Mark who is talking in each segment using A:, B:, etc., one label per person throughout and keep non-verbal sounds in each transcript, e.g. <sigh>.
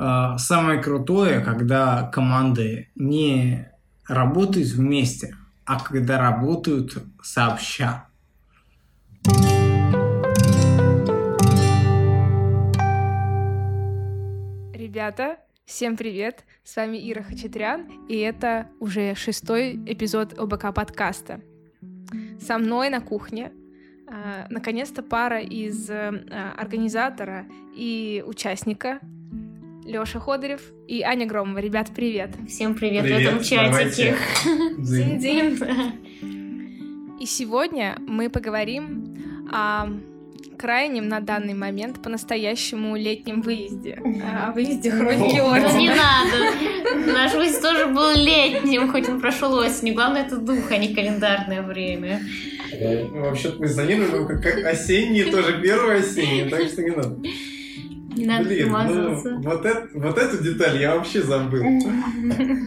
A: э, самое крутое, когда команды не работают вместе, а когда работают сообща.
B: Ребята, всем привет! С вами Ира Хачатрян, и это уже шестой эпизод ОБК подкаста. Со мной на кухне а, наконец-то пара из а, организатора и участника Лёша Ходорев и Аня Громова. Ребят, привет!
C: Всем привет, привет в этом чатике!
B: Дим. <laughs> И сегодня мы поговорим о крайнем на данный момент по-настоящему летнем выезде. О выезде Хроники Ордена.
C: Не надо. Наш выезд тоже был летним, хоть он прошел осенью. Главное, это дух, а не календарное время.
A: Ну, вообще-то мы занимаем как осенние, тоже первое осеннее, так что не надо.
C: Не надо Блин,
A: ну, вот, это, вот эту деталь я вообще забыл.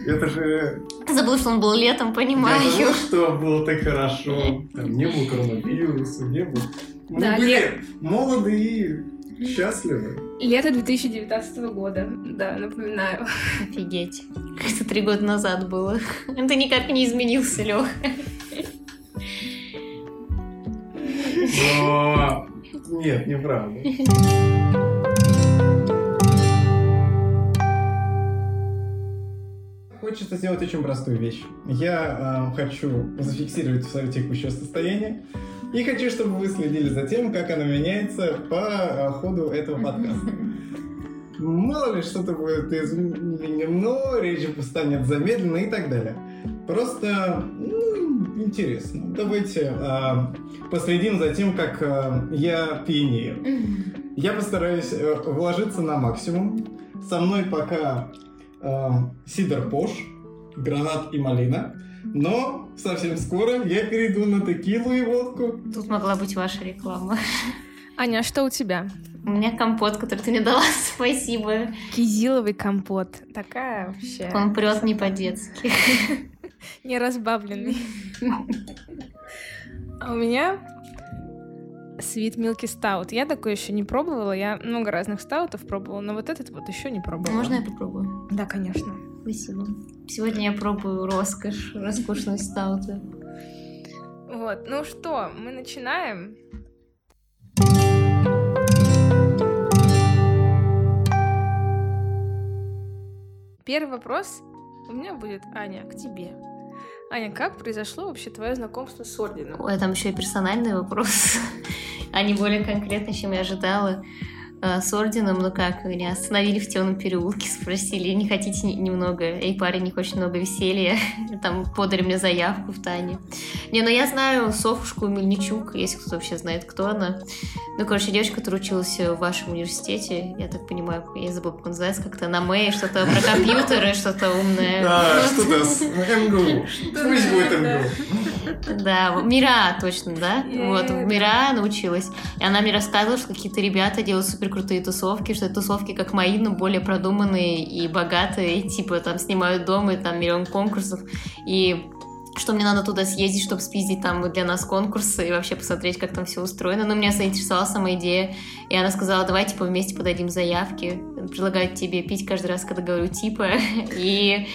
A: Это же...
C: Ты забыл, что он был летом, понимаю.
A: Я забыл, что было так хорошо. Там не было коронавируса, не было... Мы да, были лет... молоды и счастливы.
B: Лето 2019 года, да, напоминаю.
C: Офигеть. Это три года назад было. Это никак не изменился, Лех.
A: Но... Нет, неправда. Хочется сделать очень простую вещь. Я э, хочу зафиксировать свое текущее состояние и хочу, чтобы вы следили за тем, как оно меняется по ходу этого подкаста. <laughs> Мало ли что-то будет изменено, речь станет замедленно и так далее. Просто ну, интересно. Давайте а, последим за тем, как а, я пьянею. <laughs> Я постараюсь а, вложиться на максимум. Со мной пока Сидор Пош, Гранат и Малина. Но совсем скоро я перейду на текилу и водку.
C: Тут могла быть ваша реклама.
B: Аня, а что у тебя?
C: У меня компот, который ты мне дала, <laughs> спасибо.
B: Кизиловый компот. Такая вообще...
C: Он прет не по-детски. <laughs>
B: Не разбавленный. <laughs> А у меня Sweet Milky Stout. Я такой еще не пробовала. Я много разных стаутов пробовала, но вот этот вот еще не пробовала.
C: Можно я попробую?
B: Да, конечно.
C: Спасибо. Сегодня я пробую роскошь, роскошные стауты.
B: Вот, ну что, мы начинаем. Первый вопрос у меня будет, Аня, к тебе. Аня, как произошло вообще твое знакомство с орденом?
C: Ой, там еще и персональный вопрос, <laughs> а не более конкретный, чем я ожидала. Э, с орденом, ну как, меня остановили в темном переулке, <laughs> спросили, не хотите немного, эй, парень, не хочет много веселья, <laughs> там подали мне заявку в Тане. Не, ну я знаю Софушку Мельничук, если кто вообще знает, кто она. Ну, короче, девочка, которая училась в вашем университете, я так понимаю, я забыла, как называется, как-то на Мэй, что-то про компьютеры, что-то умное. <laughs>
A: Да, что-то с МГУ. Пусть будет МГУ.
C: Да, Мира, точно, да? Вот, Мира научилась. И она мне рассказывала, что какие-то ребята делают супер крутые тусовки, что тусовки как мои, но более продуманные и богатые, типа там снимают дом и там миллион конкурсов, и что мне надо туда съездить, чтобы спиздить там для нас конкурсы и вообще посмотреть, как там все устроено. Но меня заинтересовала сама идея, и она сказала, давай, типа, вместе подадим заявки, предлагаю тебе пить каждый раз, когда говорю типа, <laughs> и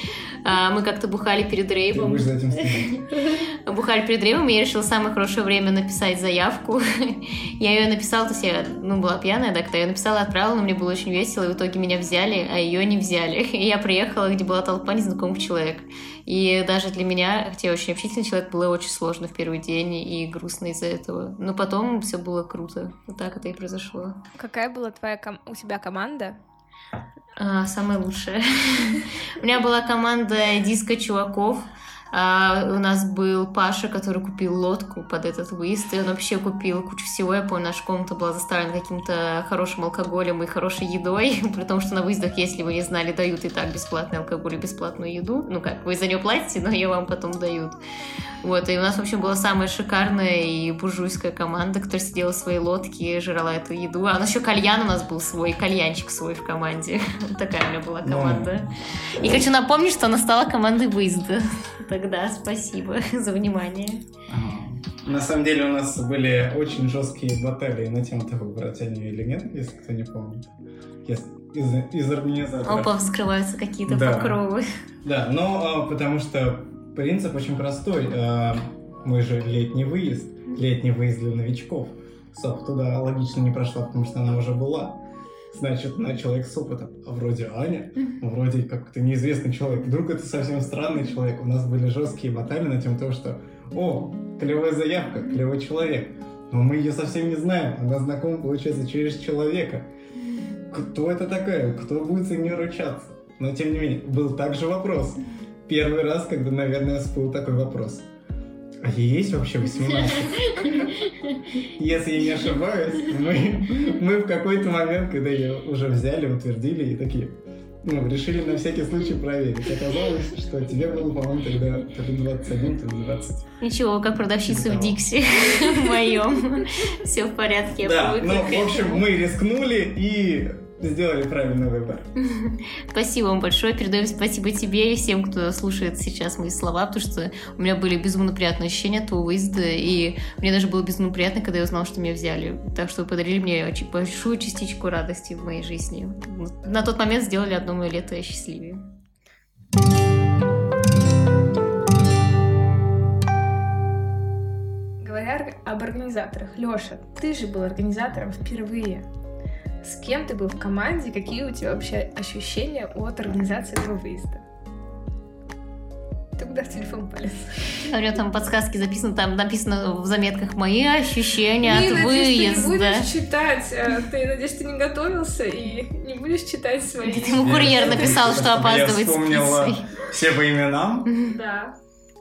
C: мы как-то бухали перед рейвом. <laughs> Бухали перед рейвом, и я решила самое хорошее время написать заявку. <laughs> я ее написала, то есть я, ну, была пьяная, да, когда я написала, отправила, но мне было очень весело, и в итоге меня взяли, а ее не взяли. <laughs> и я приехала, где была толпа незнакомых человек. И даже для меня, хотя я очень общительный человек, было очень сложно в первый день и грустно из-за этого. Но потом все было круто. Вот так это и произошло.
B: Какая была твоя ком- у тебя команда?
C: А, самая лучшая. <laughs> У меня была команда диско чуваков. А, у нас был Паша, который купил лодку под этот выезд, и он вообще купил кучу всего. Я помню, наша комната была заставлена каким-то хорошим алкоголем и хорошей едой, <laughs> при том, что на выездах, если вы не знали, дают и так бесплатный алкоголь и бесплатную еду. Ну как, вы за нее платите, но ее вам потом дают. Вот, и у нас, в общем, была самая шикарная и буржуйская команда, которая сидела в своей лодке, жрала эту еду. А у нас еще кальян у нас был свой, кальянчик свой в команде. <laughs> Такая у меня была команда. И хочу напомнить, что она стала командой выезда. <laughs> Тогда спасибо <laughs> за внимание.
A: На самом деле у нас были очень жесткие баталии на тему того, брать они или нет, если кто не помнит. Из, из, из организатора.
C: Опа, вскрываются какие-то
A: Да.
C: покровы.
A: Да, но а, потому что принцип очень простой. А, мы же летний выезд, летний выезд для новичков. Соф туда логично не прошла, потому что она уже была. Значит, на человек с опытом. А вроде Аня, вроде как-то неизвестный человек. Вдруг это совсем странный человек. У нас были жесткие баталии на тему того, что «О, клевая заявка, клевый человек». Но мы ее совсем не знаем. Она знакома, получается, через человека. Кто это такая? Кто будет за нее ручаться? Но, тем не менее, был также вопрос. Первый раз, когда, наверное, всплыл такой вопрос. А ей есть вообще 18? <laughs> Если я не ошибаюсь, мы, мы в какой-то момент, когда ее уже взяли, утвердили и такие, ну, решили на всякий случай проверить. Оказалось, что тебе было, по-моему, тогда то ли 21, то ли 20.
C: Ничего, как продавщица в
A: Да.
C: Дикси в моем. Все в порядке,
A: Да, ну, в общем, мы рискнули и сделали правильный выбор.
C: Спасибо вам большое. Передаем спасибо тебе и всем, кто слушает сейчас мои слова, потому что у меня были безумно приятные ощущения от твоего выезда, и мне даже было безумно приятно, когда я узнала, что меня взяли. Так что вы подарили мне очень большую частичку радости в моей жизни. На тот момент сделали одно мое лето счастливее.
B: Говоря об организаторах, Лёша, ты же был организатором впервые. С кем ты был в команде? Какие у тебя вообще ощущения от организации этого выезда? Ты куда в телефон полез?
C: А У меня там подсказки записаны, там написано в заметках мои ощущения от
B: надеюсь, ты не
C: выезда.
B: будешь читать. э, Ты, надеюсь, ты не готовился и не будешь читать свои...
C: Это ему курьер написал, что опаздывает
A: Я вспомнила все по именам,
B: Да.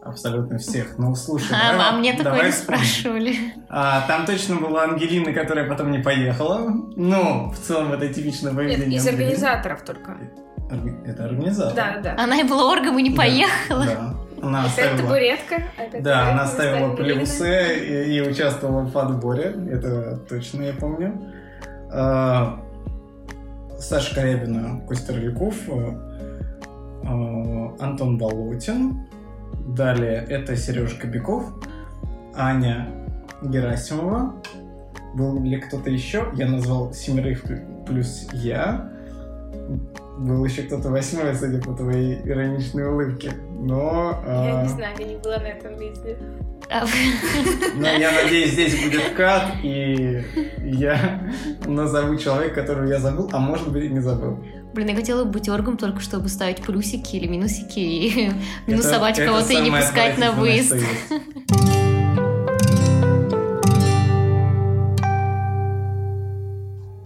A: Абсолютно всех. Ну, слушай,
C: А,
A: давай-
C: а мне такое
A: давай
C: не спрашивали.
A: А, там точно была Ангелина, которая потом не поехала. Ну, в целом это типичное
B: Нет,
A: поведение.
B: из
A: Ангелины.
B: организаторов только.
A: Это организатор.
B: Да, да.
C: Она и была оргом и не
A: Да,
C: поехала.
A: Да. Она
B: Опять
A: оставила...
B: табуретка. опять
A: Да, она
B: табуретка
A: ставила
B: вместо Ангелины.
A: плюсы и, и участвовала в отборе. Это точно я помню. А, Саша Корябина, Костя Роляков, а, Антон Болотин. Далее это Сережа Кобяков, Аня Герасимова. Был ли кто-то еще? Я назвал семерых плюс я. Был еще кто-то восьмой, судя по твоей ироничной улыбке. Но...
B: Я
A: а,
B: не знаю, я не была на этом видео.
C: А, <laughs>
A: Но я надеюсь, здесь будет кат, и я <laughs> назову человека, которого я забыл, а может быть и не забыл.
C: Блин, я хотела быть оргом только чтобы ставить плюсики или минусики и <laughs> минусовать
A: Это-
C: кого-то и не пускать на выезд. <laughs>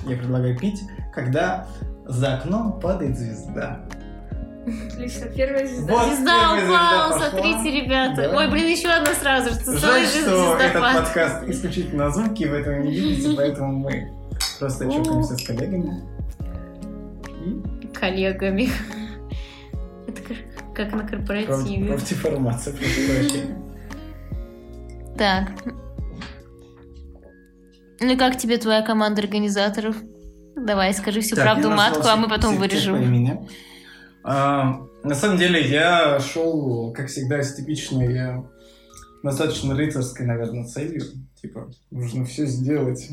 A: Я предлагаю пить, когда за окном падает звезда.
B: Отлично, первая звезда.
A: Вот.
C: Звезда упала, смотрите, ребята.
A: Да.
C: Ой, блин, еще одна сразу же.
A: Жаль, что этот подкаст исключительно звуки, вы этого не видите, <laughs> поэтому мы просто чокаемся с коллегами.
C: Коллегами. <laughs> Это как- на корпоративе.
A: прощения.
C: Так. Ну и как тебе твоя команда организаторов? Давай, скажи всю
A: Так,
C: правду матку, а мы потом вырежем.
A: имени. А, на самом деле, я шел, как всегда, с типичной, э, достаточно рыцарской, наверное, целью. Типа, нужно все сделать.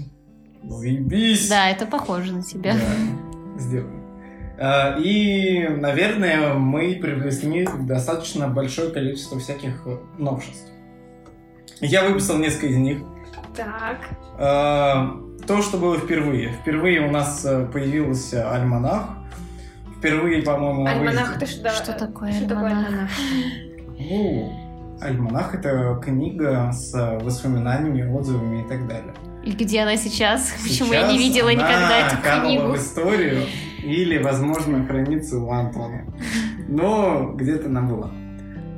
A: Заебись!
C: Да, это похоже на тебя.
A: Да, сделаем. А, И, наверное, мы привнесли достаточно большое количество всяких э, новшеств. Я выписал несколько из них.
B: Так.
A: А, То, что было впервые. Впервые у нас э, появился альманах. Впервые, по-моему, на
B: Альманах
A: выезде-
B: это что?
C: Что такое
B: Что такое
C: альманах?
A: Ну, Альманах — это книга с воспоминаниями, отзывами и так далее.
C: И где она сейчас? Почему я не
A: Сейчас
C: видела
A: она
C: никогда эту книгу?
A: в историю или, возможно, хранится у Антона. Но где-то она была.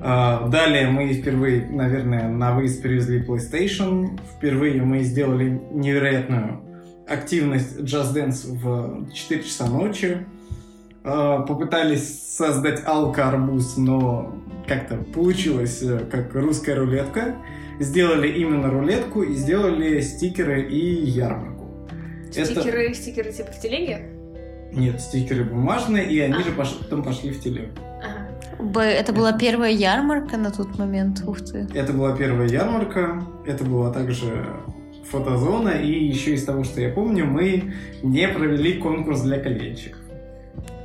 A: А, Далее мы впервые, наверное, на выезд привезли PlayStation. Впервые мы сделали невероятную активность Just Dance в 4 часа ночи. А, Попытались создать алка-арбуз, но как-то получилось э, как русская рулетка. Сделали именно рулетку и сделали стикеры и ярмарку. Это-
B: Стикеры, стикеры типа в телеге?
A: Нет, стикеры бумажные, и они же пош- потом пошли в телегу.
B: Ага.
C: Б- Это была первая ярмарка на тот момент. Ух ты.
A: Это была первая ярмарка, это была также фотозона, и еще из того, что я помню, мы не провели конкурс для кальянщиков.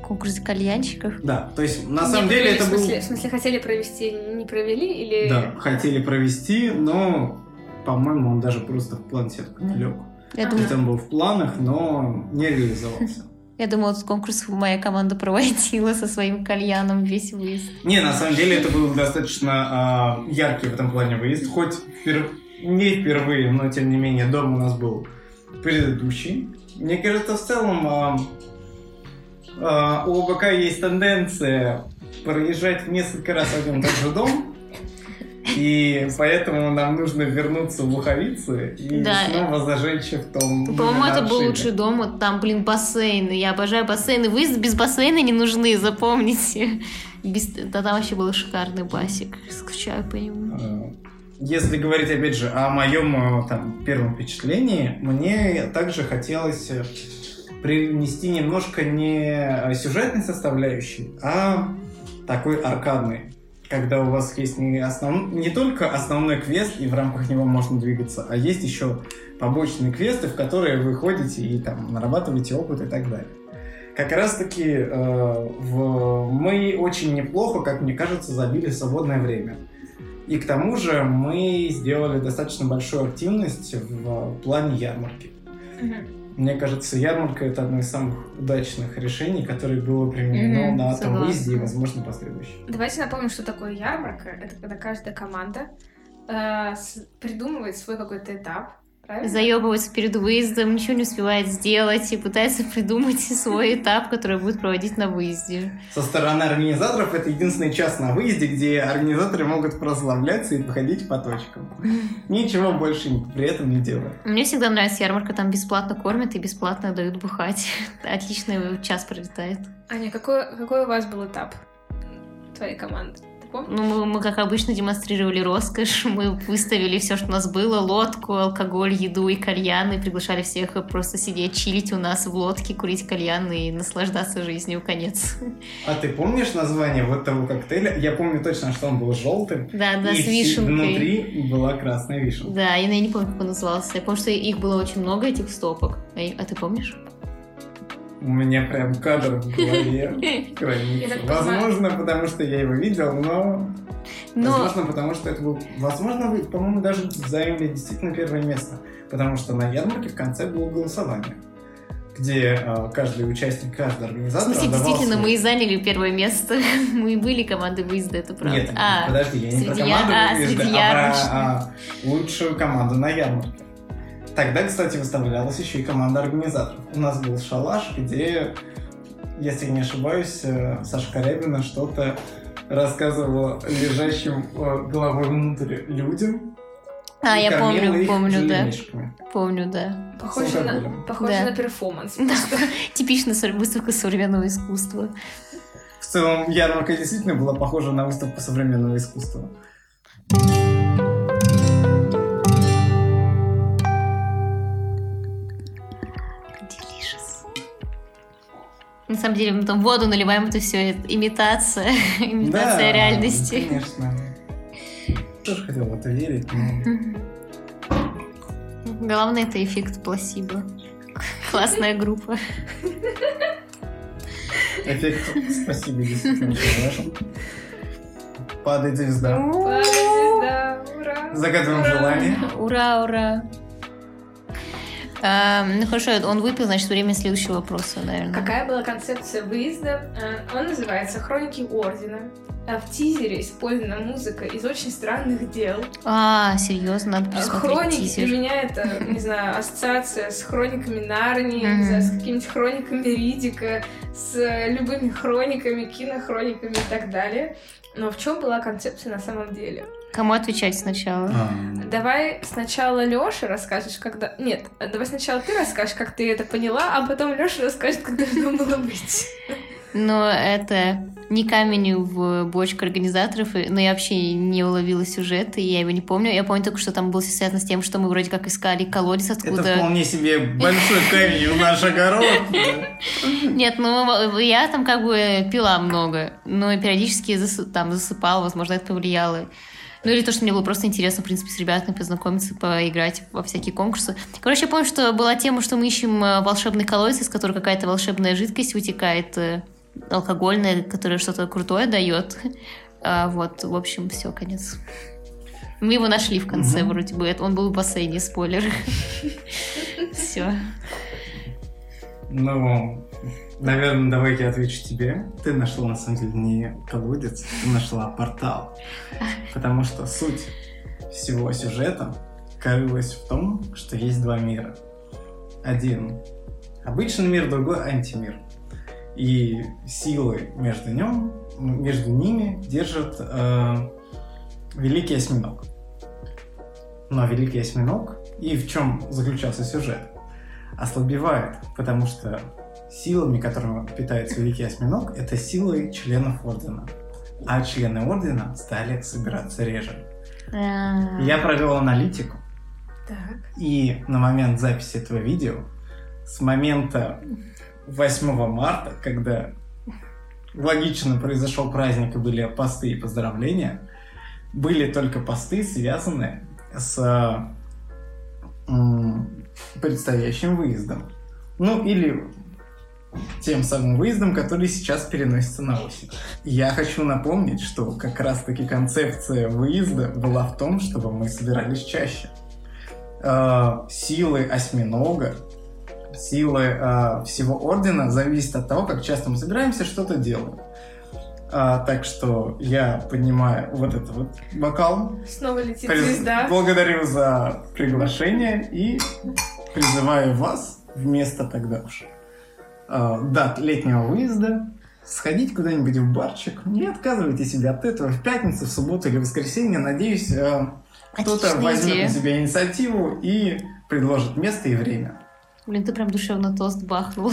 C: Конкурс кальянщиков.
A: Да, то есть на
B: Не
A: самом деле
B: провели,
A: это
B: в
A: был...
B: смысле, в смысле, хотели провести, не провели или...
A: Да, хотели провести, но, по-моему, он даже просто в план сетку не лег.
C: Я думаю,
A: он был в планах, но не реализовался.
C: Я думала, этот конкурс моя команда проводила со своим кальяном весь выезд.
A: Не, на самом деле это был достаточно а, яркий в этом плане выезд. Хоть впер- не впервые, но тем не менее дом у нас был предыдущий. Мне кажется, в целом а, а, у ОБК есть тенденция проезжать несколько раз один и тот же дом. И поэтому нам нужно вернуться в Луховицы и
C: Да.
A: снова зажечь в том.
C: По-моему, это был лучший дом. Вот Там, блин, бассейны. Я обожаю бассейны. Выезд без бассейна не нужны, запомните. Без... Да там вообще был шикарный басик. Скучаю по нему.
A: Э, Если говорить, опять же, о моем э, там, первом впечатлении, мне также хотелось э, привнести немножко не э, сюжетной составляющей, а такой аркадной. Когда у вас есть не, основ... не только основной квест, и в рамках него можно двигаться, а есть еще побочные квесты, в которые вы ходите и там нарабатываете опыт и так далее. Как раз таки э, в... мы очень неплохо, как мне кажется, забили свободное время. И к тому же мы сделали достаточно большую активность в плане ярмарки.
B: Мгм.
A: Мне кажется, ярмарка это одно из самых удачных решений, которое было применено
C: Мгм,
A: на этом выезде и, возможно, последующем.
B: Давайте напомним, что такое ярмарка. Это когда каждая команда э, придумывает свой какой-то этап. Правильно?
C: Заебывается перед выездом, ничего не успевает сделать и пытается придумать <laughs> свой этап, который будет проводить на выезде.
A: Со стороны организаторов это единственный час на выезде, где организаторы могут прославляться и походить по точкам. <laughs> Ничего больше при этом не делают.
C: Мне всегда нравится ярмарка, там бесплатно кормят и бесплатно дают бухать. <laughs> Отличный час пролетает.
B: Аня, какой, какой у вас был этап твоей команды? Помнишь?
C: Ну, мы, мы, как обычно, демонстрировали роскошь. Мы выставили все, что у нас было. Лодку, алкоголь, еду и кальяны. Приглашали всех просто сидеть, чилить у нас в лодке, курить кальяны и наслаждаться жизнью. Конец.
A: А ты помнишь название вот того коктейля? Я помню точно, что он был желтым.
C: Да, да,
A: и
C: с вишенкой.
A: внутри была красная вишенка.
C: Да, я, я не помню, как он назывался. Я помню, что их было очень много, этих стопок. А ты помнишь?
A: У меня прям кадр в голове <laughs> хранится. Возможно, потому что я его видел, но...
C: Но
A: Возможно, потому что это был... Возможно, вы, по-моему, даже заняли действительно первое место. Потому что на ярмарке в конце было голосование, где э, каждый участник, каждый
C: в
A: организатор
C: смысле,
A: отдавал
C: действительно,
A: свой-
C: мы и заняли первое место. <laughs> Мы и были командой выезда, это правда.
A: Нет,
C: а,
A: подожди, я не про
C: среди я-
A: команду
C: а,
A: выезда,
C: среди
A: а про а, лучшую команду на ярмарке. Тогда, кстати, выставлялась еще и команда организаторов. У нас был шалаш, где, если не ошибаюсь, э, Саша Корябина что-то рассказывала лежащим э, головой внутрь людям.
C: а,
A: и
C: я помню,
A: их
C: помню, да. Помню, да.
B: Похоже, на, похоже
C: Да.
B: на перформанс. <laughs>
C: Типичная сор- выставка современного искусства.
A: В целом, ярмарка действительно была похожа на выставку современного искусства.
C: Delicious. Самом деле, мы там воду наливаем, это все имитация, <laughs> имитация
A: Да,
C: реальности.
A: конечно. Тоже хотел в это верить, но...
C: Главное, это эффект пласибо. Классная группа.
A: Эффект спасибо, действительно, очень важен. Падает звезда.
B: Падает звезда, ура!
A: Загадываем желание.
C: Ура, ура. А, ну хорошо, он выпил, значит, время следующего вопроса, наверное.
B: Какая была концепция выезда? Э, Он называется «Хроники Ордена». А В тизере использована музыка из «Очень странных дел».
C: А, серьезно, надо пересмотреть
B: Хроники для
C: тизер.
B: меня это, не знаю, ассоциация с хрониками Нарнии, не знаю, с какими-нибудь хрониками Ридика, с э, любыми хрониками, кинохрониками и так далее. Но в чем была концепция на самом деле?
C: Кому отвечать сначала?
A: А,
B: Давай сначала Лёша расскажешь, когда... Нет, давай сначала ты расскажешь, как ты это поняла, а потом Лёша расскажет, как должно было быть.
C: Но это не камень в бочку организаторов, но я вообще не уловила сюжет, и я его не помню. Я помню только, что там было связано с тем, что мы вроде как искали колодец откуда...
A: Это вполне себе большой камень в наш огород.
C: Нет, ну я там как бы пила много, но периодически там засыпала, возможно, это повлияло. Ну или то, что мне было просто интересно, в принципе, с ребятами познакомиться, поиграть во всякие конкурсы. Короче, я помню, что была тема, что мы ищем э, волшебный колодец, из которого какая-то волшебная жидкость вытекает, э, алкогольная, которая что-то крутое дает. А, вот, в общем, все, конец. Мы его нашли в конце, угу. вроде бы. Он был в бассейне, спойлер. <laughs> Все.
A: Ну, Наверное, давай я отвечу тебе. Ты нашла, на самом деле, не колодец, ты нашла портал. Потому что суть всего сюжета крылась в том, что есть два мира. Один обычный мир, другой антимир. И силы между, нем, между ними держит э, Великий Осьминог. Но Великий Осьминог, и в чем заключался сюжет, ослабевает, потому что силами, которыми питается Великий Осьминог, это силы членов Ордена. А члены Ордена стали собираться реже. А. Я провел аналитику. Так. И на момент записи этого видео, с момента 8 марта, когда логично произошел праздник и были посты и поздравления, были только посты, связанные с предстоящим выездом. Ну, или тем самым выездом, который сейчас переносится на осень. Я хочу напомнить, что как раз-таки концепция выезда была в том, чтобы мы собирались чаще. Э, силы осьминога, силы э, всего ордена зависят от того, как часто мы собираемся, что-то делаем. А, так что я поднимаю вот этот вот бокал.
B: Снова летит Приз... звезда.
A: Благодарю за приглашение и призываю вас вместо тогда уж дат летнего выезда, сходить куда-нибудь в барчик. Не отказывайте себе от этого в пятницу, в субботу или в воскресенье. Надеюсь, э, кто-то возьмет идея. на себя инициативу и предложит место и время.
C: Блин, ты прям душевно тост бахнул.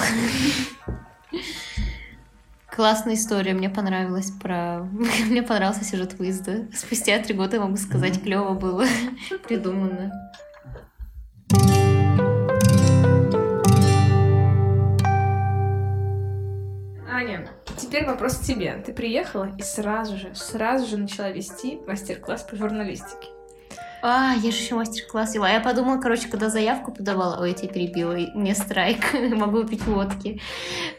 C: Классная история, мне понравилась про... <laughs> мне понравился сюжет выезда. Спустя три года, могу сказать, клево было придумано.
B: Аня, теперь вопрос к тебе. Ты приехала и сразу же, сразу же начала вести мастер-класс по журналистике.
C: А, я же еще мастер-класс вела. Я подумала, короче, когда заявку подавала, ой, я тебя перебила, мне страйк, <laughs> могу пить водки.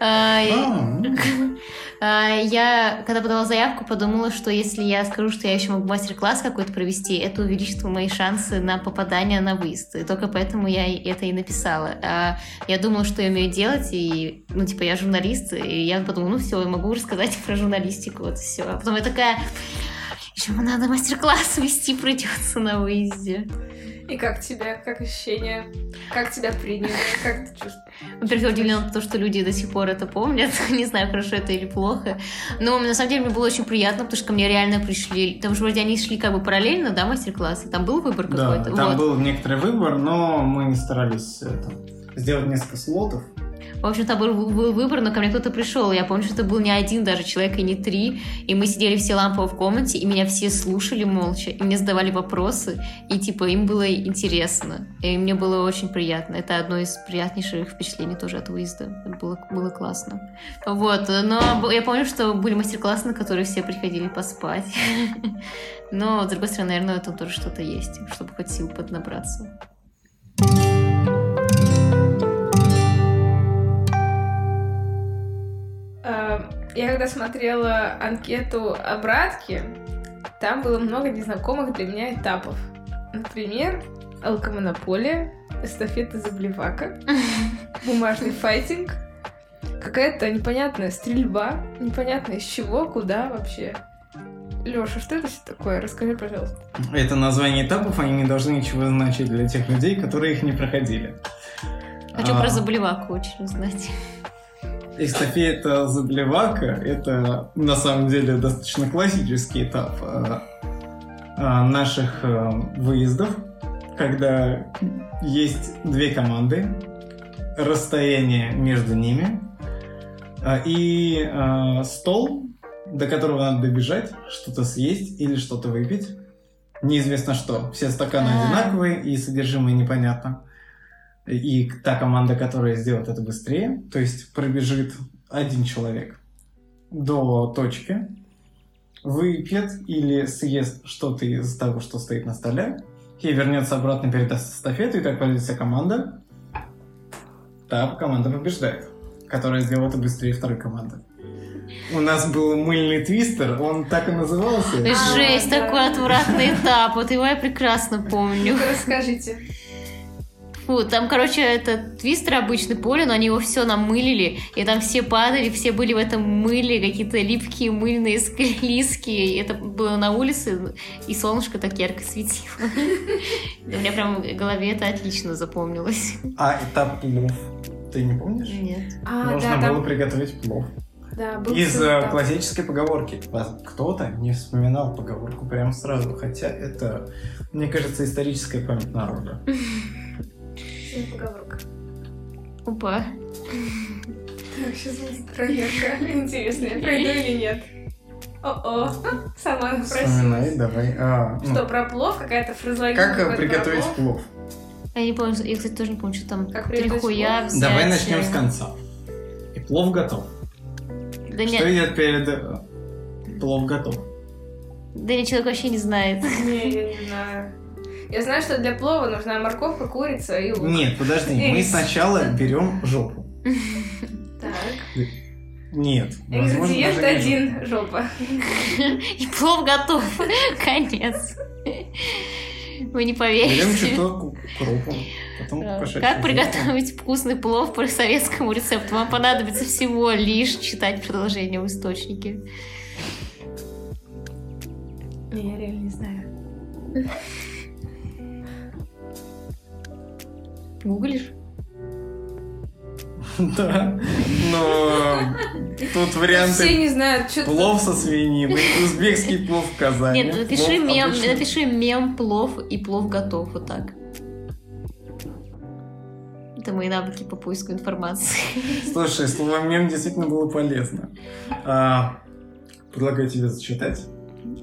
C: А, <laughs> а, я, когда подавала заявку, подумала, что если я скажу, что я еще могу мастер-класс какой-то провести, это увеличит мои шансы на попадание на выезд. И только поэтому я это и написала. А, я думала, что я умею делать, и, ну, типа, я журналист, и я подумала, ну, все, я могу рассказать <laughs> про журналистику, вот все. А потом я такая, Почему надо мастер-класс вести придется на выезде?
B: И как тебе, как ощущения? Как тебя приняли? Как ты чувствуешь?
C: Во-первых, я удивлена, то, что люди до сих пор это помнят. <laughs> Не знаю, хорошо это или плохо. Но на самом деле мне было очень приятно, потому что ко мне реально пришли... Там же вроде они шли как бы параллельно, да, мастер-классы? Там был выбор какой-то?
A: Да, там вот. был некоторый выбор, но мы не старались это, сделать несколько слотов.
C: В общем-то, был, был выбор, но ко мне кто-то пришел. Я помню, что это был не один даже человек и не три. И мы сидели все лампово в комнате, и меня все слушали молча, и мне задавали вопросы, и типа им было интересно. И мне было очень приятно. Это одно из приятнейших впечатлений тоже от выезда. Это было, было классно. Вот, но я помню, что были мастер-классы, на которые все приходили поспать. <laughs> Но, с другой стороны, наверное, это тоже что-то есть, чтобы хоть сил поднабраться.
B: Я когда смотрела анкету обратки, там было много незнакомых для меня этапов. Например, алкомонополия, эстафета Заблевака, <laughs> бумажный файтинг, какая-то непонятная стрельба, непонятно из чего, куда вообще. Леша, что это такое? Расскажи, пожалуйста.
A: Это название этапов, они не должны ничего значить для тех людей, которые их не проходили.
C: Хочу а... про Заблеваку очень узнать.
A: Эстафета Заблевака — это на самом деле достаточно классический этап а, а, наших а, выездов, когда есть две команды, расстояние между ними И стол, до которого надо добежать, что-то съесть или что-то выпить. Неизвестно что. Все стаканы одинаковые и содержимое непонятно. И та команда, которая сделает это быстрее, то есть пробежит один человек до точки, выпьет или съест что-то из того, что стоит на столе, и вернется обратно, передаст эстафету, и так пойдет вся команда. Та команда побеждает, которая сделала это быстрее второй команды. У нас был мыльный твистер, он так и назывался.
B: А,
C: Жесть,
B: да.
C: такой отвратный этап. Вот его я прекрасно помню.
B: Расскажите.
C: Фу, там, короче, это твистер обычный поле, но они его все намылили, и там все падали, все были в этом мыле, какие-то липкие, мыльные, склизкие. И это было на улице, и солнышко так ярко светило. <laughs> У меня прям в голове это отлично запомнилось.
A: А этап плов. Ты не помнишь?
C: Нет.
B: А,
A: Нужно
B: да,
A: было приготовить плов.
B: да, был
A: Из э,
B: этап.
A: классической поговорки. Кто-то не вспоминал поговорку прямо сразу, хотя это, мне кажется, историческая память народа. <laughs>
B: Семь поговорок.
C: Опа.
B: Так, сейчас будет проверка. Интересно, я пройду или нет. О-о, сама напросилась.
A: Давай. А, ну,
B: Что, про плов? Какая-то фразология?
A: как приготовить
B: плов?
C: Я не помню, я, кстати, тоже не помню, что там
B: Как
C: три
B: приготовить
C: хуя
B: плов?
C: взять.
A: Давай начнем с конца. И плов готов.
C: Да
A: Что
C: нет,
A: идет перед... э, Плов готов.
C: да нет, человек вообще не знает.
B: Не, я не знаю. Я знаю, что для плова нужна морковка, курица и лук.
A: Нет, подожди, мы сначала берем жопу.
B: Так.
A: Нет.
B: Ингредиент один. Жопа.
C: И плов готов. Конец. Вы не
A: жопу. Берем
C: поверите.
A: чуток укропа, потом
C: Как
A: жопу.
C: приготовить вкусный плов по советскому рецепту? Вам понадобится всего лишь читать продолжение в источнике.
B: Я реально не знаю.
C: Гуглишь?
A: Да, но тут варианты
B: Все не знают, что
A: плов со свининой, узбекский плов в Казани.
C: Нет, напиши мем, напиши мем плов и плов готов. Вот так. Это мои навыки по поиску информации.
A: Слушай, слово мем действительно было полезно. А, предлагаю тебе зачитать,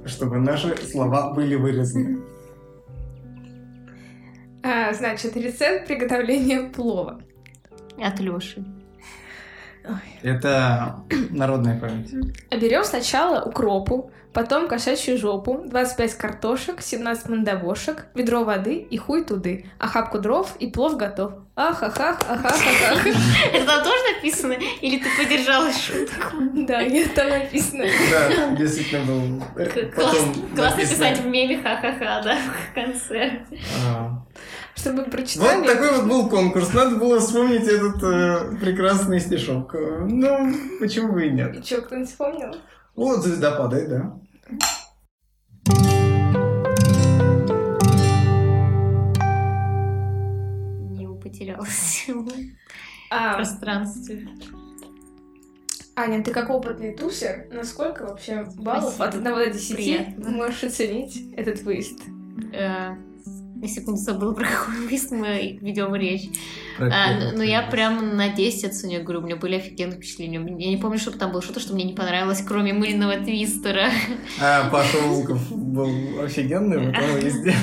A: чтобы наши слова были вырезаны.
B: А, значит, рецепт приготовления плова.
C: От Леши.
A: Это народная память.
B: Берем сначала укропу, потом кошачью жопу, 25 картошек, 17 мандавошек, ведро воды и хуй туды, охапку дров и плов готов. Ахахах, ахахахах. <laughs>
C: Это там тоже написано? Или ты поддержала шутку?
B: Да, нет, там написано.
A: Да, действительно был.
C: Классно, писать в меме ха-ха-ха, да, в конце.
A: а,
B: Чтобы прочитали.
A: Вот такой вот был конкурс. Надо было вспомнить этот э, прекрасный стишок. Ну, почему бы и нет?
B: И чё, кто-нибудь вспомнил?
A: Вот звезда падает, да.
C: Не потерялась в
B: А,
C: пространстве.
B: Аня, ты как опытный тусер, насколько вообще баллов
C: Спасибо.
B: от 1 до 10
C: Приятно.
B: можешь оценить этот выезд?
C: На секунду забыла, про какой выезд мы ведем речь. А,
A: первый
C: ну, я прям на 10 оценю, я говорю, у меня были офигенные впечатления. Я не помню, чтобы там было что-то, что мне не понравилось, кроме мыльного твистера.
A: А, Паша Волков был офигенный в этом <laughs> выезде.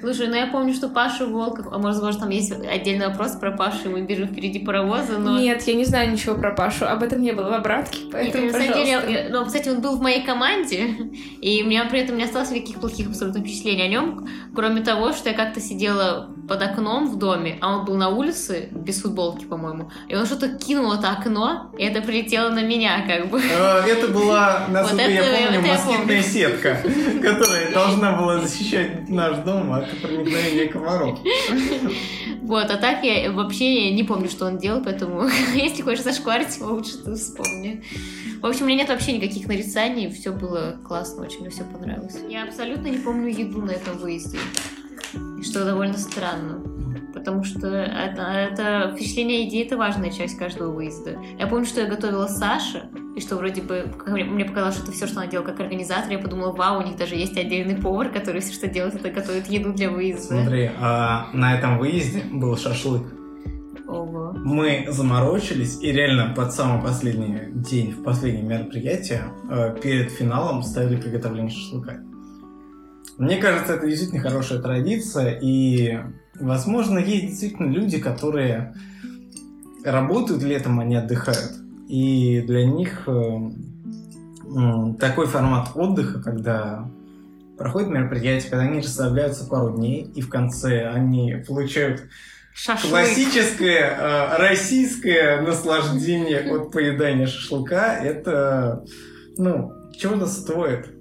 C: Слушай, ну я помню, что Паша Волков, а может, возможно, там есть отдельный вопрос про Пашу, и мы бежим впереди паровоза, но...
B: Нет, я не знаю ничего про Пашу, об этом не было в обратке, поэтому,
C: Нет, деле,
B: пожалуйста.
C: я- ну, кстати, он был в моей команде, и у меня при этом не осталось никаких плохих абсолютно впечатлений о нем, кроме того, что я как-то сидела под окном в доме, а он был на улице, без футболки, по-моему, и он что-то кинул это окно, и это прилетело на меня, как бы.
A: Э, Это была, насколько
C: Вот
A: я помню, москитная сетка, которая должна была защищать наш дом от проникновения комаров. <laughs>
C: Вот, а так я вообще не помню, что он делал, поэтому <laughs> если хочешь зашкварить лучше ты вспомни. В общем, у меня нет вообще никаких нарицаний, все было классно, очень мне все понравилось. Я абсолютно не помню еду на этом выезде, что довольно странно. Потому что это, это впечатление идеи это важная часть каждого выезда. Я помню, что я готовила Саша, и что вроде бы мне показалось, что это все, что она делала как организатор. Я подумала, вау, у них даже есть отдельный повар, который все, что делает, это готовит еду для выезда.
A: Смотри, а на этом выезде был шашлык.
C: Ого.
A: Мы заморочились, и реально под самый последний день, в последнее мероприятие, э, перед финалом ставили приготовление шашлыка. Мне кажется, это действительно хорошая традиция, и, возможно, есть действительно люди, которые работают летом, они отдыхают. И для них э, такой формат отдыха, когда проходит мероприятие, когда они расслабляются пару дней, и в конце они получают
C: Шашлык.
A: классическое э, российское наслаждение <laughs> от поедания шашлыка, это, ну, чего-то стоит.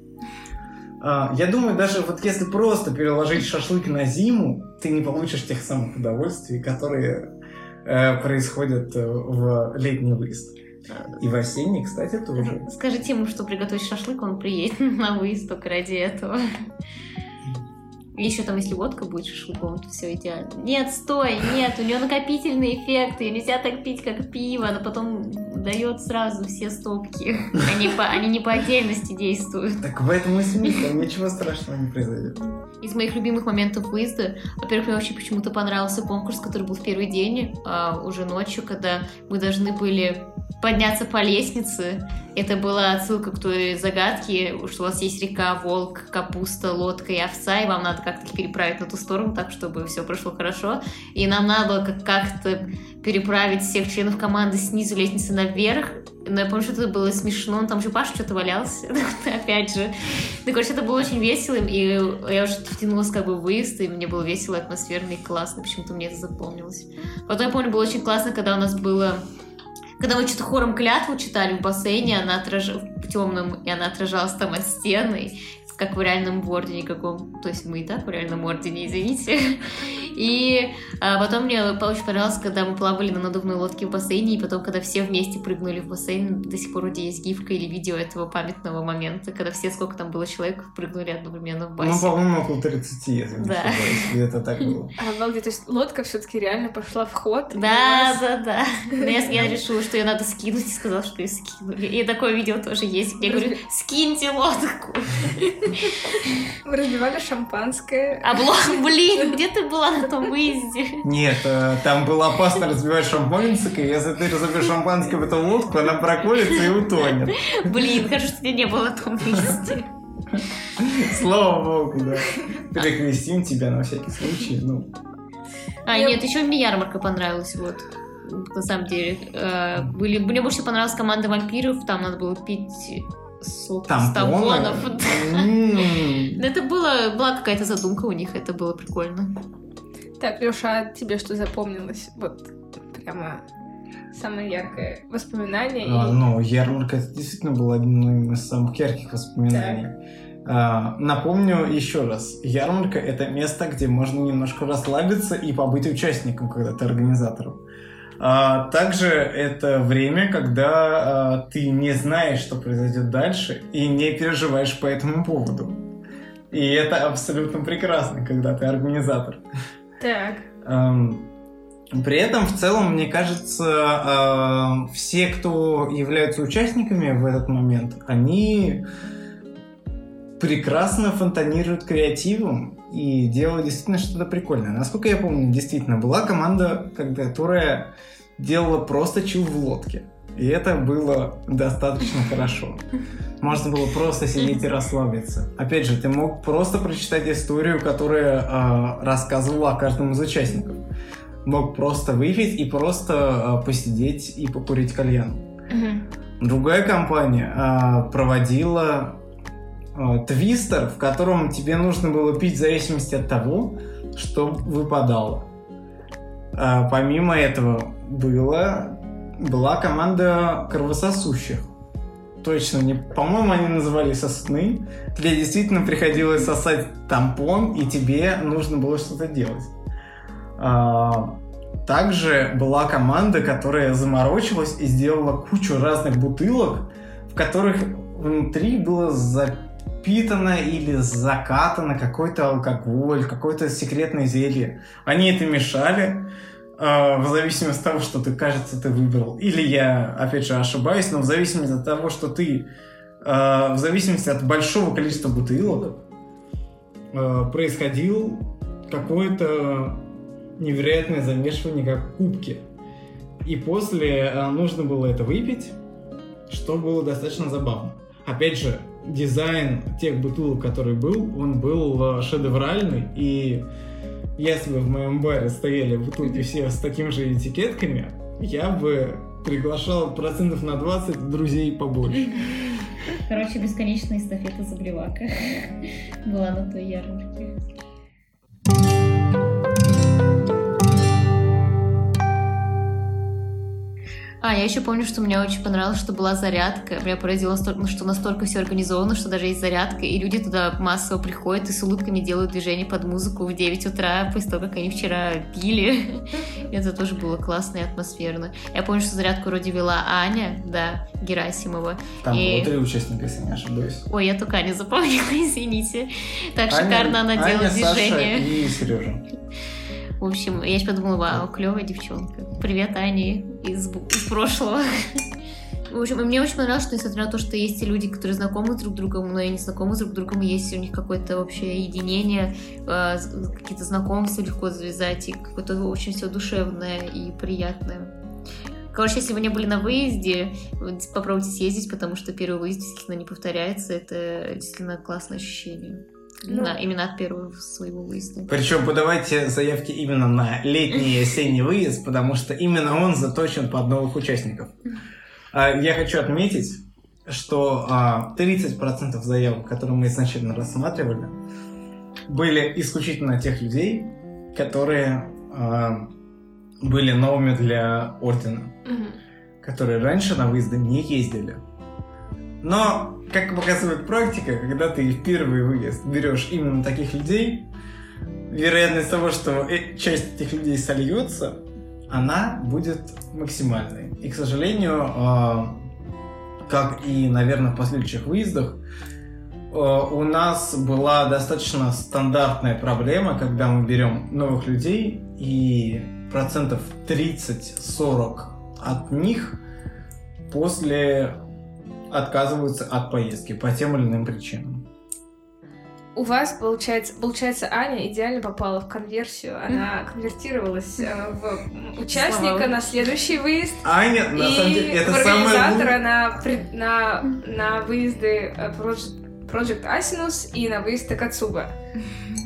A: А, Я думаю, даже вот если просто переложить шашлык на зиму, ты не получишь тех самых удовольствий, которые э, происходят э, в летний выезд. И в осенний, кстати, тоже.
C: Скажите ему, что приготовить шашлык, он приедет <laughs> на выезд только ради этого. И еще там, если водка будет шашлыком, то все идеально. Нет, стой, нет, у нее накопительный эффект, ее нельзя так пить, как пиво, она потом дает сразу все стопки. Они, по, они не по отдельности действуют.
A: Так в этом и смысл, ничего страшного не произойдет.
C: Из моих любимых моментов выезда, во-первых, мне вообще почему-то понравился конкурс, который был в первый день, а, уже ночью, когда мы должны были подняться по лестнице. Это была отсылка к той загадке, что у вас есть река, волк, капуста, лодка и овца, и вам надо как-то переправить на ту сторону, так, чтобы все прошло хорошо. И нам надо как-то переправить всех членов команды снизу лестницы наверх. Но я помню, что это было смешно, там же Паша что-то валялся, <laughs> опять же. Ну, короче, это было очень весело, и я уже втянулась как бы в выезд, и мне было весело, атмосферно и классно, почему-то мне это запомнилось. Потом, я помню, было очень классно, когда у нас было когда мы что-то хором клятву читали в бассейне, она отраж... в темном, и она отражалась там от стены, как в реальном ордене каком. То есть мы и так в реальном ордене, извините. И а, потом мне очень понравилось, когда мы плавали на надувной лодке в бассейне, и потом, когда все вместе прыгнули в бассейн, до сих пор вроде есть гифка или видео этого памятного момента, когда все, сколько там было человек, прыгнули одновременно в
A: Ну,
C: бассейн.
A: по-моему, около 30, если не
C: Да.
A: ошибаюсь, где-то так было. <laughs>
B: Обалдеть, то есть лодка все-таки реально пошла в ход.
C: Да, да, да. Но я, я решила, что ее надо скинуть, и сказала, что ее скинули. И такое видео тоже есть. Я говорю, скиньте лодку.
B: Вы разбивали шампанское.
C: А блок, блин, где ты была на том выезде?
A: Нет, э, там было опасно разбивать шампанское, если ты разобьешь шампанское в эту лодку, она проколется и утонет.
C: Блин, хорошо, что тебя не было на том выезде.
A: Слава богу, да. Перекрестим тебя на всякий случай. Ну,
C: А, нет, еще мне ярмарка понравилась, вот. На самом деле. Э, Были, мне больше понравилась команда вампиров, там надо было пить сок с
A: тампоны.
C: тампонов. <laughs> Это было, была какая-то задумка у них, это было прикольно.
B: Так, Леша, а тебе что запомнилось? Вот прямо самое яркое воспоминание.
A: А,
B: и-
A: Ну, ярмарка это действительно было одним из самых ярких воспоминаний. А, Напомню еще раз, ярмарка это место, где можно немножко расслабиться и побыть участником, когда ты организатором. А, Также это время, когда а, ты не знаешь, что произойдет дальше, и не переживаешь по этому поводу. И это абсолютно прекрасно, когда ты организатор.
B: Так.
A: При этом, в целом, мне кажется, э, все, кто являются участниками в этот момент, они прекрасно фонтанируют креативом и делают действительно что-то прикольное. Насколько я помню, действительно, была команда, которая делала просто чил в лодке. И это было достаточно хорошо. Можно было просто сидеть и расслабиться. Опять же, ты мог просто прочитать историю, которая э, рассказывала о каждом из участников. Мог просто выпить и просто э, посидеть и покурить кальян. Другая компания э, проводила твистер, в котором тебе нужно было пить в зависимости от того, что выпадало. А, помимо этого было, была команда кровососущих. Точно, не, по-моему, они назывались сосны, где действительно приходилось сосать тампон, и тебе нужно было что-то делать. А, также была команда, которая заморочилась и сделала кучу разных бутылок, в которых внутри было запитано или закатано какой-то алкоголь, какое-то секретное зелье. Они это мешали, э, в зависимости от того, что ты, кажется, ты выбрал. Или я, опять же, ошибаюсь, но в зависимости от того, что ты... э, в зависимости от большого количества бутылок э, происходил какое-то невероятное замешивание как в кубке. И после нужно было это выпить, что было достаточно забавно. Опять же, дизайн тех бутылок, который был, он был э, шедевральный, и если бы в моем баре стояли бутылки все с такими же этикетками, я бы приглашал процентов на 20 друзей побольше.
C: Короче, бесконечная эстафета Заблевака была на той ярмарке. А, я еще помню, что мне очень понравилось, что была зарядка. Меня поразило, что настолько все организовано, что даже есть зарядка, и люди туда массово приходят и с улыбками делают движение под музыку в 9 утра, после того, как они вчера пили. Это тоже было классно и атмосферно. Я помню, что зарядку вроде вела Аня, да, Герасимова.
A: Там и... было три участника, если не ошибаюсь.
C: Ой, я только Аню запомнила, <laughs> извините. Так Аня, шикарно она Аня, делала движение.
A: Саша и Сережа.
C: В общем, я еще подумала, вау, клевая девчонка. Привет, Ани из, из прошлого. <laughs> В общем, мне очень понравилось, что несмотря на то, что есть люди, которые знакомы друг с другом, но и не знакомы друг с другом, есть у них какое-то общее единение, э, какие-то знакомства легко завязать, и какое-то очень все душевное и приятное. Короче, если вы не были на выезде, попробуйте съездить, потому что первый выезд действительно не повторяется. Это действительно классное ощущение. Ну, да, именно от первого своего выезда.
A: Причем подавайте заявки именно на летний и осенний выезд, потому что именно он заточен под новых участников. А, я хочу отметить, что 30% а, заявок, которые мы изначально рассматривали, были исключительно тех людей, которые а, были новыми для Ордена, которые раньше на выезды не ездили. Но, как показывает практика, когда ты в первый выезд берешь именно таких людей, вероятность того, что э, часть этих людей сольется, она будет максимальной. И, к сожалению, а, как и, наверное, в последующих выездах, а, у нас была достаточно стандартная проблема, когда мы берем новых людей, и процентов 30-40 от них после отказываются от поездки по тем или иным причинам.
B: У вас, получается, получается, Аня идеально попала в конверсию. Она конвертировалась э, в участника Слава. на следующий выезд.
A: Аня, на самом деле, это
B: в организатора на, на, на выезды э, Project, Project Asinus и на выезд Такацуба.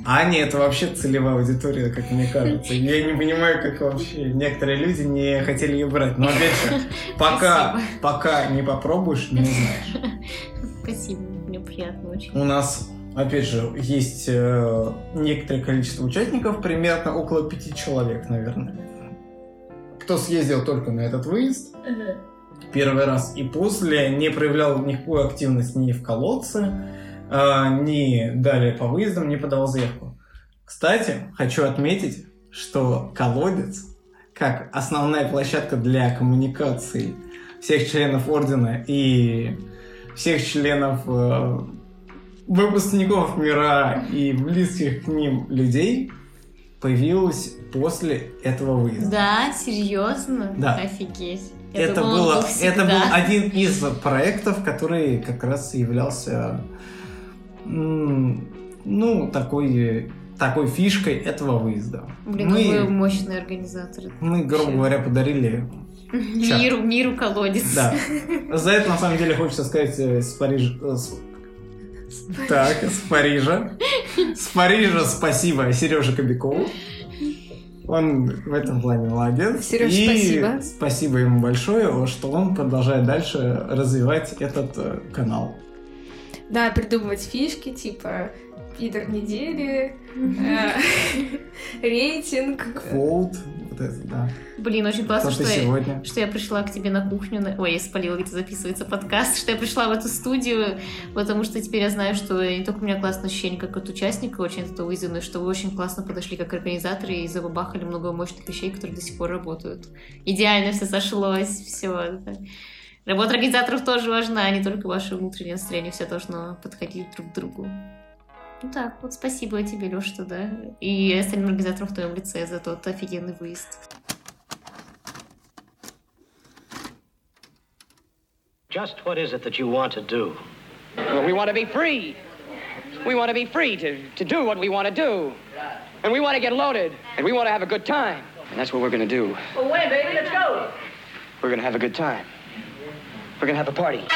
A: Аня это вообще целевая аудитория, как мне кажется. Я не понимаю, как вообще некоторые люди не хотели ее брать. Но опять же, <laughs> пока, пока не попробуешь, не знаешь.
C: Спасибо, мне приятно очень.
A: У нас, опять же, есть э, некоторое количество участников, примерно около пяти человек, наверное. Кто съездил только на этот выезд первый раз и после не проявлял никакую активность ни в колодце, э, ни далее по выездам не подавал заявку. Кстати, хочу отметить, что колодец, как основная площадка для коммуникации всех членов Ордена и всех членов э, выпускников мира и близких к ним людей, появилась после этого выезда.
C: Да, серьезно?
A: Да.
C: Офигеть.
A: Это, было, это был один из проектов, который как раз являлся ну, такой, такой фишкой этого выезда.
C: Блин, мы, вы мощные организаторы.
A: Мы, грубо Вообще. говоря, подарили <laughs>
C: Миру, миру колодец.
A: Да. <laughs> За это, на самом деле, хочется сказать э, с Парижа... С... Так, с Парижа. <laughs> С Парижа спасибо Сереже Кобякову. Он в этом плане молодец.
B: Сереж, и спасибо.
A: Спасибо ему большое, что он продолжает дальше развивать этот э, канал.
B: Да, придумывать фишки, типа пидор недели, э, <laughs> рейтинг.
A: Квоут, вот это, да.
C: Блин, очень классно, что, я, что я пришла к тебе на кухню. На... Ой, я спалила, где записывается подкаст, что я пришла в эту студию, потому что теперь я знаю, что не только у меня классное ощущение как от участника, очень это вызвано, что вы очень классно подошли как организаторы и забабахали много мощных вещей, которые до сих пор работают. Идеально все сошлось, все. Работа организаторов тоже важна, а не только ваше внутреннее настроение, все должно подходить друг к другу. Ну так, вот спасибо тебе, Леша, да, и остальным организаторам в твоем лице за тот офигенный выезд. Just what is it that you want to do? Well, we want to be free. We want to be free to, to do what we want to do. And we want to get loaded. And we want to have a good time. And that's what we're going to do. Well, wait, baby, let's go.
D: We're gonna have a good time. We're gonna have a party.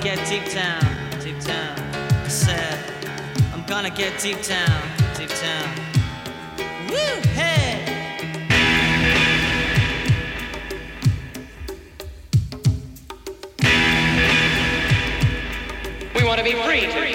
E: Get deep down, deep down. I said, I'm gonna get deep down, deep down. Woo, hey!
F: We want to be free